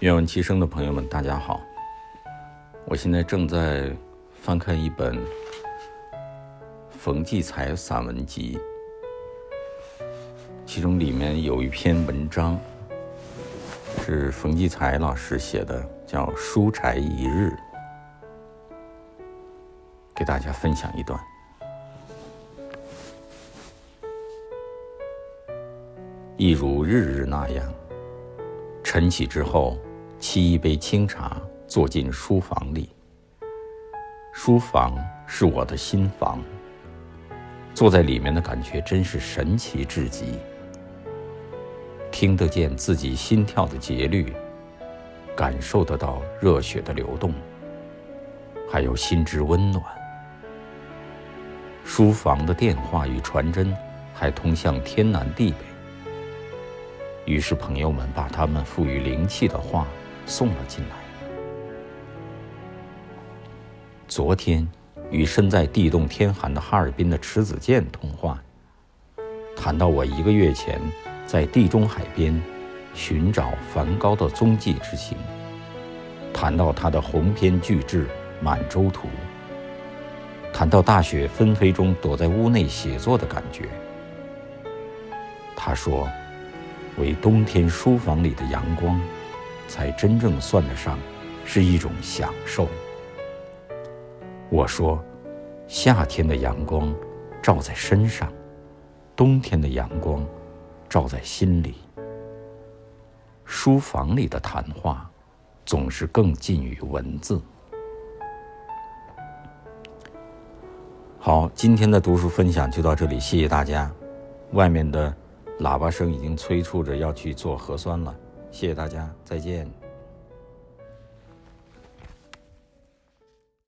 愿闻其声的朋友们，大家好。我现在正在翻看一本冯骥才散文集，其中里面有一篇文章是冯骥才老师写的，叫《书柴一日》，给大家分享一段。一如日日那样，晨起之后，沏一杯清茶，坐进书房里。书房是我的心房，坐在里面的感觉真是神奇至极。听得见自己心跳的节律，感受得到热血的流动，还有心之温暖。书房的电话与传真还通向天南地北。于是，朋友们把他们赋予灵气的话送了进来。昨天，与身在地冻天寒的哈尔滨的迟子建通话，谈到我一个月前在地中海边寻找梵高的踪迹之行，谈到他的鸿篇巨制《满洲图》，谈到大雪纷飞中躲在屋内写作的感觉。他说。为冬天书房里的阳光，才真正算得上是一种享受。我说，夏天的阳光照在身上，冬天的阳光照在心里。书房里的谈话，总是更近于文字。好，今天的读书分享就到这里，谢谢大家。外面的。喇叭声已经催促着要去做核酸了，谢谢大家，再见。